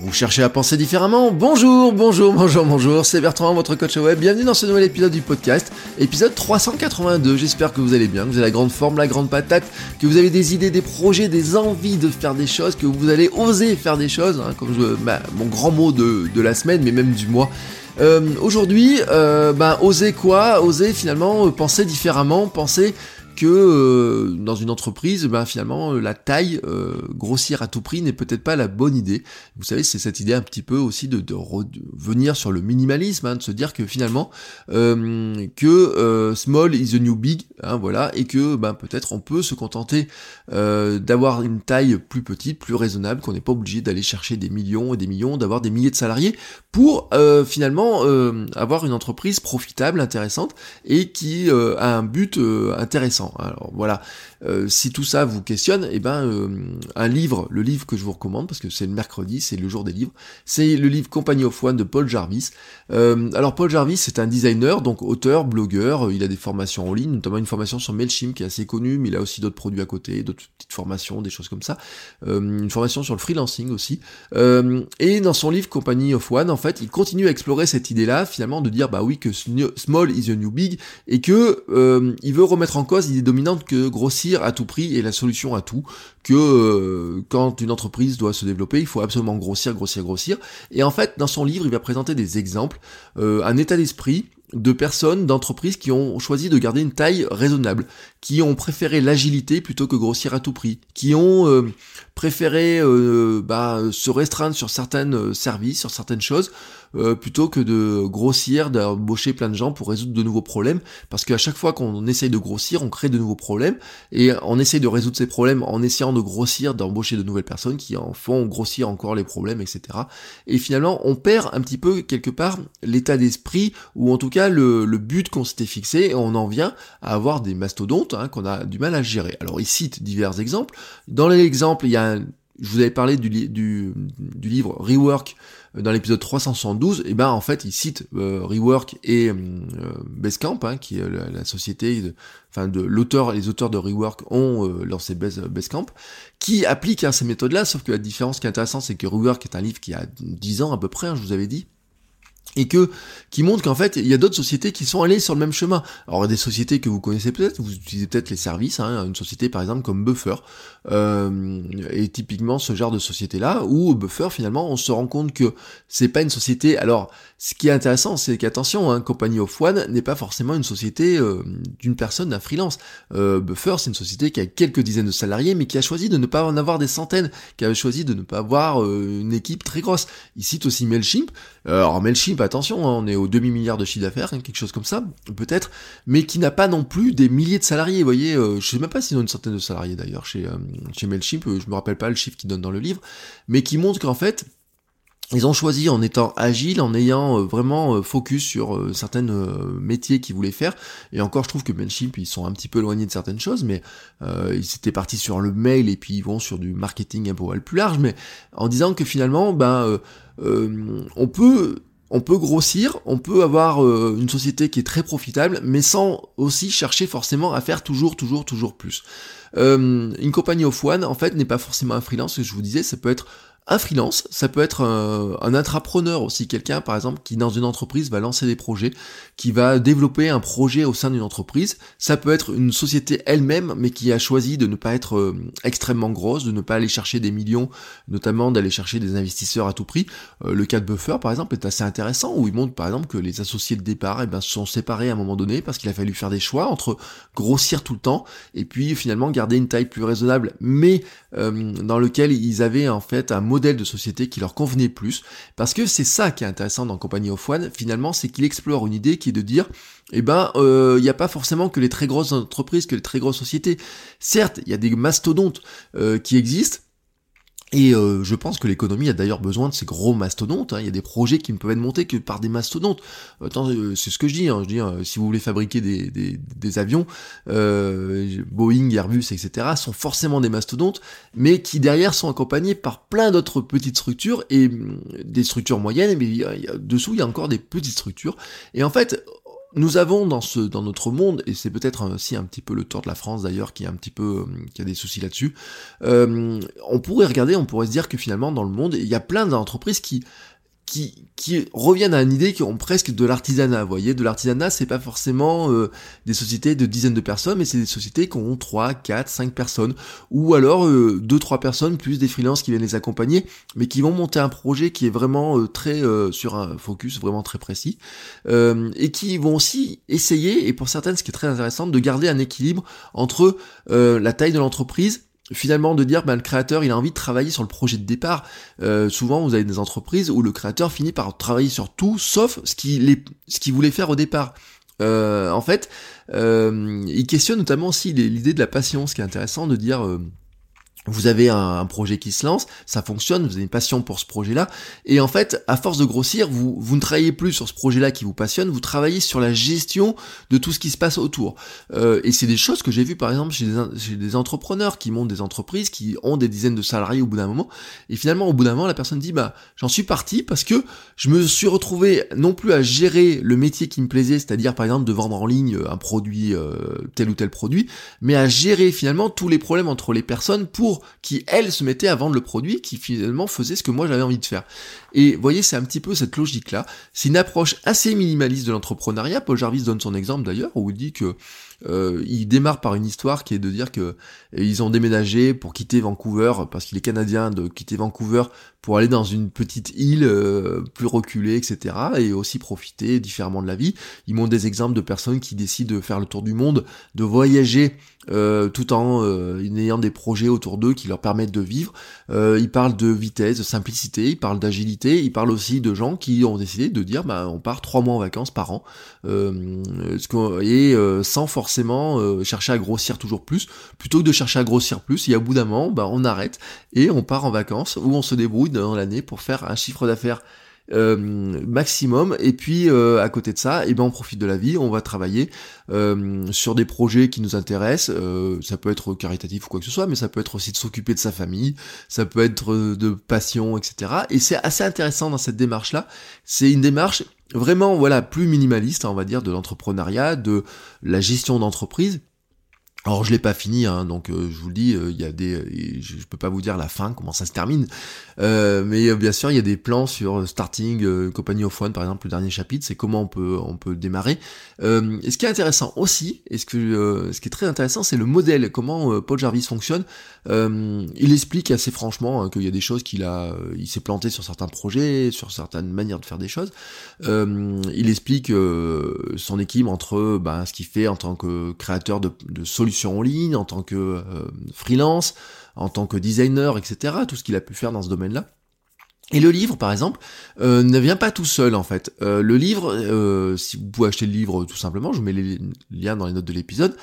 Vous cherchez à penser différemment Bonjour, bonjour, bonjour, bonjour, c'est Bertrand, votre coach web. Bienvenue dans ce nouvel épisode du podcast, épisode 382. J'espère que vous allez bien, que vous avez la grande forme, la grande patate, que vous avez des idées, des projets, des envies de faire des choses, que vous allez oser faire des choses, hein, comme je, mon grand mot de, la semaine, mais même du mois. Euh, Aujourd'hui, euh, bah, oser quoi? Oser finalement penser différemment, penser que euh, dans une entreprise, ben, finalement, euh, la taille euh, grossir à tout prix n'est peut-être pas la bonne idée. Vous savez, c'est cette idée un petit peu aussi de, de revenir sur le minimalisme, hein, de se dire que finalement, que small is the new big, hein, voilà, et que ben, peut-être on peut se contenter d'avoir une taille plus petite, plus raisonnable, qu'on n'est pas obligé d'aller chercher des millions et des millions, d'avoir des milliers de salariés pour finalement avoir une entreprise profitable, intéressante et qui a un but intéressant. Alors voilà, euh, si tout ça vous questionne, eh ben euh, un livre, le livre que je vous recommande parce que c'est le mercredi, c'est le jour des livres, c'est le livre Company of One de Paul Jarvis. Euh, alors Paul Jarvis, c'est un designer, donc auteur, blogueur, il a des formations en ligne, notamment une formation sur Mailchimp qui est assez connue, mais il a aussi d'autres produits à côté, d'autres petites formations, des choses comme ça. une formation sur le freelancing aussi. et dans son livre Company of One, en fait, il continue à explorer cette idée-là, finalement, de dire bah oui que small is the new big et que il veut remettre en cause dominante que grossir à tout prix est la solution à tout, que euh, quand une entreprise doit se développer, il faut absolument grossir, grossir, grossir. Et en fait, dans son livre, il va présenter des exemples, euh, un état d'esprit de personnes, d'entreprises qui ont choisi de garder une taille raisonnable, qui ont préféré l'agilité plutôt que grossir à tout prix, qui ont euh, préféré bah, se restreindre sur certains services, sur certaines choses, euh, plutôt que de grossir, d'embaucher plein de gens pour résoudre de nouveaux problèmes, parce qu'à chaque fois qu'on essaye de grossir, on crée de nouveaux problèmes, et on essaye de résoudre ces problèmes en essayant de grossir, d'embaucher de nouvelles personnes qui en font grossir encore les problèmes, etc. Et finalement, on perd un petit peu quelque part l'état d'esprit, ou en tout cas le, but qu'on s'était fixé, et on en vient à avoir des mastodontes hein, qu'on a du mal à gérer. Alors il cite divers exemples. Dans l'exemple, il y a un, je vous avais parlé du, livre Rework euh, dans l'épisode 372, et ben en fait il cite euh, Rework et euh, Basecamp, hein, qui est la, société, de, enfin de l'auteur, les auteurs de Rework ont lancé Basecamp, qui applique hein, ces méthodes-là, sauf que la différence qui est intéressante, c'est que Rework est un livre qui a 10 ans à peu près, hein, je vous avais dit, et que qui montre qu'en fait il y a d'autres sociétés qui sont allées sur le même chemin. Alors des sociétés que vous connaissez peut-être, vous utilisez peut-être les services, hein, une société par exemple comme Buffer, euh, et typiquement ce genre de société là où Buffer finalement on se rend compte que c'est pas une société. Alors ce qui est intéressant c'est qu'attention, hein, Company of One n'est pas forcément une société euh, d'une personne, d'un freelance. Euh, Buffer c'est une société qui a quelques dizaines de salariés mais qui a choisi de ne pas en avoir des centaines, qui a choisi de ne pas avoir euh, une équipe très grosse. Il cite aussi Mailchimp. Alors Mailchimp attention, hein, on est au demi-milliard de chiffre d'affaires, hein, quelque chose comme ça, peut-être, mais qui n'a pas non plus des milliers de salariés, vous voyez, euh, je sais même pas s'ils ont une centaine de salariés d'ailleurs chez, euh, chez MailChimp, euh, je me rappelle pas le chiffre qu'ils donnent dans le livre, mais qui montre qu'en fait, ils ont choisi en étant agiles, en ayant vraiment focus sur certains métiers qu'ils voulaient faire. Et encore, je trouve que Mailchimp, ils sont un petit peu éloignés de certaines choses, mais ils étaient partis sur le mail et puis ils vont sur du marketing un peu plus large, mais en disant que finalement, ben, on peut on peut grossir, on peut avoir euh, une société qui est très profitable, mais sans aussi chercher forcément à faire toujours, toujours, toujours plus. Euh, une compagnie of one, en fait, n'est pas forcément un freelance, ce que je vous disais, ça peut être un freelance, ça peut être un, intrapreneur aussi, quelqu'un par exemple qui dans une entreprise va lancer des projets, qui va développer un projet au sein d'une entreprise. Ça peut être une société elle-même, mais qui a choisi de ne pas être euh, extrêmement grosse, de ne pas aller chercher des millions, notamment d'aller chercher des investisseurs à tout prix. Euh, le cas de Buffer par exemple est assez intéressant, où il montre par exemple que les associés de départ eh ben, se sont séparés à un moment donné parce qu'il a fallu faire des choix entre grossir tout le temps et puis finalement garder une taille plus raisonnable, mais euh, dans lequel ils avaient en fait un modèle de société qui leur convenait plus, parce que c'est ça qui est intéressant dans Company of One, finalement, c'est qu'il explore une idée qui est de dire, eh ben, il euh, n'y a pas forcément que les très grosses entreprises, que les très grosses sociétés. Certes, il y a des mastodontes euh, qui existent, et euh, je pense que l'économie a d'ailleurs besoin de ces gros mastodontes. Hein. Il y a des projets qui ne peuvent être montés que par des mastodontes. Attends, euh, c'est ce que je dis. Hein. Je dis, hein, si vous voulez fabriquer des, des, avions, euh, Boeing, Airbus, etc., sont forcément des mastodontes, mais qui derrière sont accompagnés par plein d'autres petites structures et mm, des structures moyennes. Mais a, dessous, il y a encore des petites structures. Et en fait, nous avons dans ce dans notre monde et c'est peut-être aussi un petit peu le tort de la France d'ailleurs qui est un petit peu qui a des soucis là-dessus. on pourrait regarder, on pourrait se dire que finalement dans le monde il y a plein d'entreprises qui qui, reviennent à une idée qui ont presque de l'artisanat. Vous voyez, de l'artisanat, c'est pas forcément euh, des sociétés de dizaines de personnes, mais c'est des sociétés qui ont 3, 4, 5 personnes, ou alors euh, 2, 3 personnes, plus des freelances qui viennent les accompagner, mais qui vont monter un projet qui est vraiment euh, très euh, sur un focus vraiment très précis, et qui vont aussi essayer, et pour certaines, ce qui est très intéressant, de garder un équilibre entre la taille de l'entreprise finalement de dire ben, le créateur il a envie de travailler sur le projet de départ. Euh, souvent vous avez des entreprises où le créateur finit par travailler sur tout sauf ce qu'il ce qu'il voulait faire au départ. Euh, en fait, euh, il questionne notamment aussi l'idée de la patience, qui est intéressant de dire vous avez un, projet qui se lance, ça fonctionne, vous avez une passion pour ce projet-là, et en fait, à force de grossir, vous, vous ne travaillez plus sur ce projet-là qui vous passionne, vous travaillez sur la gestion de tout ce qui se passe autour. Euh, et c'est des choses que j'ai vues par exemple chez des, des, entrepreneurs qui montent des entreprises, qui ont des dizaines de salariés au bout d'un moment, et finalement au bout d'un moment, la personne dit, bah j'en suis parti parce que je me suis retrouvé non plus à gérer le métier qui me plaisait, c'est-à-dire par exemple de vendre en ligne un produit, euh, tel ou tel produit, mais à gérer finalement tous les problèmes entre les personnes pour qui, elle, se mettait à vendre le produit qui finalement faisait ce que moi j'avais envie de faire. Et voyez, c'est un petit peu cette logique-là. C'est une approche assez minimaliste de l'entrepreneuriat. Paul Jarvis donne son exemple d'ailleurs, où il dit que euh, il démarre par une histoire qui est de dire que euh, ils ont déménagé pour quitter Vancouver parce qu'il est canadien de quitter Vancouver pour aller dans une petite île euh, plus reculée, etc. et aussi profiter différemment de la vie. Ils montrent des exemples de personnes qui décident de faire le tour du monde, de voyager tout en ayant des projets autour d'eux qui leur permettent de vivre. ils parlent de vitesse, de simplicité, ils parlent d'agilité, ils parlent aussi de gens qui ont décidé de dire bah on part trois mois en vacances par an et sans forcément forcément euh, chercher à grossir toujours plus, plutôt que de chercher à grossir plus, et à bout d'un moment, bah, on arrête et on part en vacances ou on se débrouille dans l'année pour faire un chiffre d'affaires euh, maximum. Et puis euh, à côté de ça et eh ben on profite de la vie on va travailler sur des projets qui nous intéressent. Ça peut être caritatif ou quoi que ce soit mais ça peut être aussi de s'occuper de sa famille ça peut être de passion etc et c'est assez intéressant dans cette démarche là c'est une démarche vraiment voilà plus minimaliste on va dire de l'entrepreneuriat de la gestion d'entreprise alors je l'ai pas fini, hein, donc euh, je vous le dis, euh, il y a des, je, peux pas vous dire la fin, comment ça se termine, euh, mais bien sûr il y a des plans sur starting compagnie of one par exemple le dernier chapitre, c'est comment on peut on peut démarrer. et ce qui est intéressant aussi, et ce que ce qui est très intéressant, c'est le modèle, comment Paul Jarvis fonctionne. il explique assez franchement hein, qu'il y a des choses qu'il a, il s'est planté sur certains projets, sur certaines manières de faire des choses. il explique son équilibre entre ben, ce qu'il fait en tant que créateur de solutions en ligne, en tant que euh, freelance, en tant que designer, etc. Tout ce qu'il a pu faire dans ce domaine-là. Et le livre, par exemple, euh, ne vient pas tout seul en fait. Euh, le livre, si vous pouvez acheter le livre tout simplement, je vous mets les liens dans les notes de l'épisode.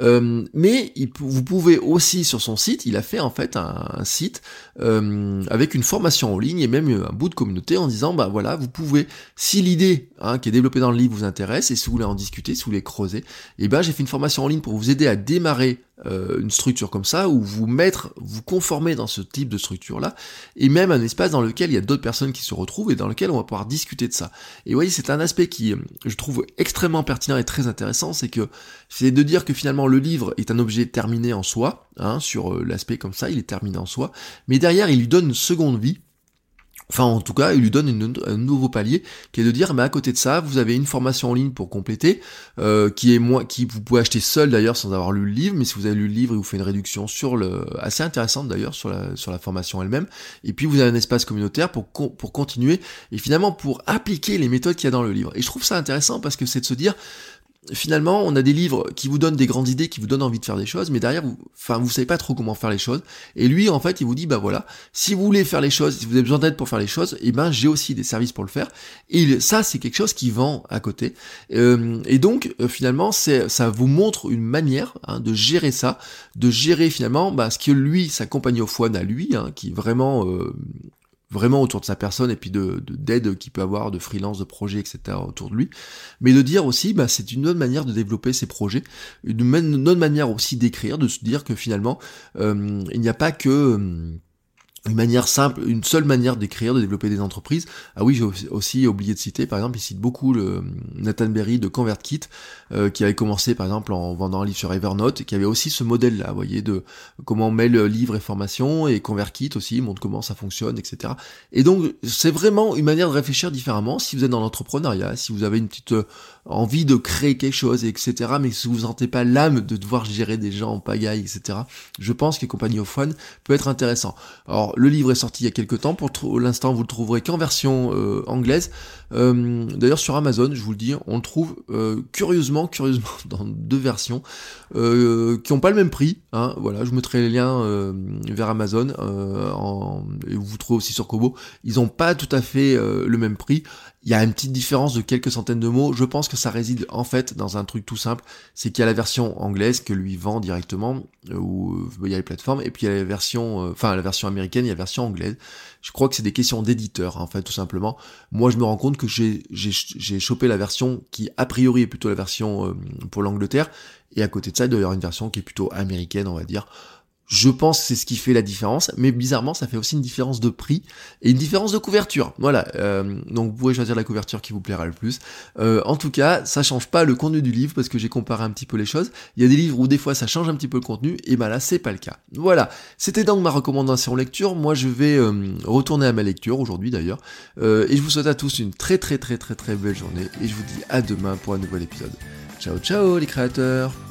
Euh, mais vous pouvez aussi sur son site, il a fait en fait un, site euh, avec une formation en ligne et même un bout de communauté en disant bah voilà vous pouvez si l'idée hein, qui est développée dans le livre vous intéresse et si vous voulez en discuter, si vous voulez creuser, eh ben j'ai fait une formation en ligne pour vous aider à démarrer euh, une structure comme ça, ou vous mettre, vous conformer dans ce type de structure-là, et même un espace dans lequel il y a d'autres personnes qui se retrouvent et dans lequel on va pouvoir discuter de ça. Et vous voyez, c'est un aspect qui, je trouve extrêmement pertinent et très intéressant, c'est que c'est de dire que finalement le livre est un objet terminé en soi, hein, sur euh, l'aspect comme ça, il est terminé en soi, mais derrière il lui donne une seconde vie, Enfin, en tout cas, il lui donne un nouveau palier, qui est de dire, mais à côté de ça, vous avez une formation en ligne pour compléter, euh, qui est moins, qui vous pouvez acheter seul d'ailleurs sans avoir lu le livre, mais si vous avez lu le livre, il vous fait une réduction sur le, assez intéressante d'ailleurs sur la, sur la formation elle-même. Et puis vous avez un espace communautaire pour pour continuer et finalement pour appliquer les méthodes qu'il y a dans le livre. Et je trouve ça intéressant parce que c'est de se dire, finalement, on a des livres qui vous donnent des grandes idées, qui vous donnent envie de faire des choses, mais derrière, vous, enfin, vous savez pas trop comment faire les choses. Et lui, en fait, il vous dit, bah voilà, si vous voulez faire les choses, si vous avez besoin d'aide pour faire les choses, et eh ben, j'ai aussi des services pour le faire. Et ça, c'est quelque chose qui vend à côté. Euh, et donc, euh, finalement, c'est, ça vous montre une manière hein, de gérer ça, de gérer finalement, bah, ce que lui, sa compagnie au foie à lui, hein, qui vraiment euh, vraiment autour de sa personne et puis de d'aide qu'il peut avoir, de freelance, de projets, etc. autour de lui, mais de dire aussi, bah, c'est une autre manière de développer ses projets, une, autre manière aussi d'écrire, de se dire que finalement, euh, il n'y a pas que une manière simple, une seule manière d'écrire, de développer des entreprises. Ah oui, j'ai aussi oublié de citer, par exemple, il cite beaucoup le Nathan Berry de ConvertKit, euh, qui avait commencé par exemple en vendant un livre sur Evernote, qui avait aussi ce modèle-là, vous voyez, de comment on mêle livre et formation, et ConvertKit aussi, montre comment ça fonctionne, etc. Et donc, c'est vraiment une manière de réfléchir différemment. Si vous êtes dans l'entrepreneuriat, si vous avez une petite euh, envie de créer quelque chose, etc., mais si vous ne sentez pas l'âme de devoir gérer des gens en pagaille, etc., je pense que Compagnie of One peut être intéressant. Alors, le livre est sorti il y a quelques temps, pour l'instant vous le trouverez qu'en version euh, anglaise. Euh, d'ailleurs sur Amazon, je vous le dis, on le trouve euh, curieusement, curieusement dans deux versions qui n'ont pas le même prix. Hein, voilà, je vous mettrai les liens vers Amazon et vous vous trouvez aussi sur Kobo. Ils n'ont pas tout à fait le même prix. Il y a une petite différence de quelques centaines de mots. Je pense que ça réside en fait dans un truc tout simple, c'est qu'il y a la version anglaise que lui vend directement, où il y a les plateformes, et puis il y a la version, enfin la version américaine, il y a la version anglaise. Je crois que c'est des questions d'éditeur, en fait, tout simplement. Moi, je me rends compte que j'ai chopé la version qui, a priori, est plutôt la version euh, pour l'Angleterre, et à côté de ça, il doit y avoir une version qui est plutôt américaine, on va dire. Je pense que c'est ce qui fait la différence, mais bizarrement, ça fait aussi une différence de prix et une différence de couverture. Voilà, euh, donc vous pouvez choisir la couverture qui vous plaira le plus. Euh, en tout cas, ça change pas le contenu du livre parce que j'ai comparé un petit peu les choses. Il y a des livres où des fois ça change un petit peu le contenu, et ben là c'est pas le cas. Voilà, c'était donc ma recommandation lecture. Moi, je vais euh, retourner à ma lecture aujourd'hui d'ailleurs, et je vous souhaite à tous une très très très très très belle journée et je vous dis à demain pour un nouvel épisode. Ciao ciao les créateurs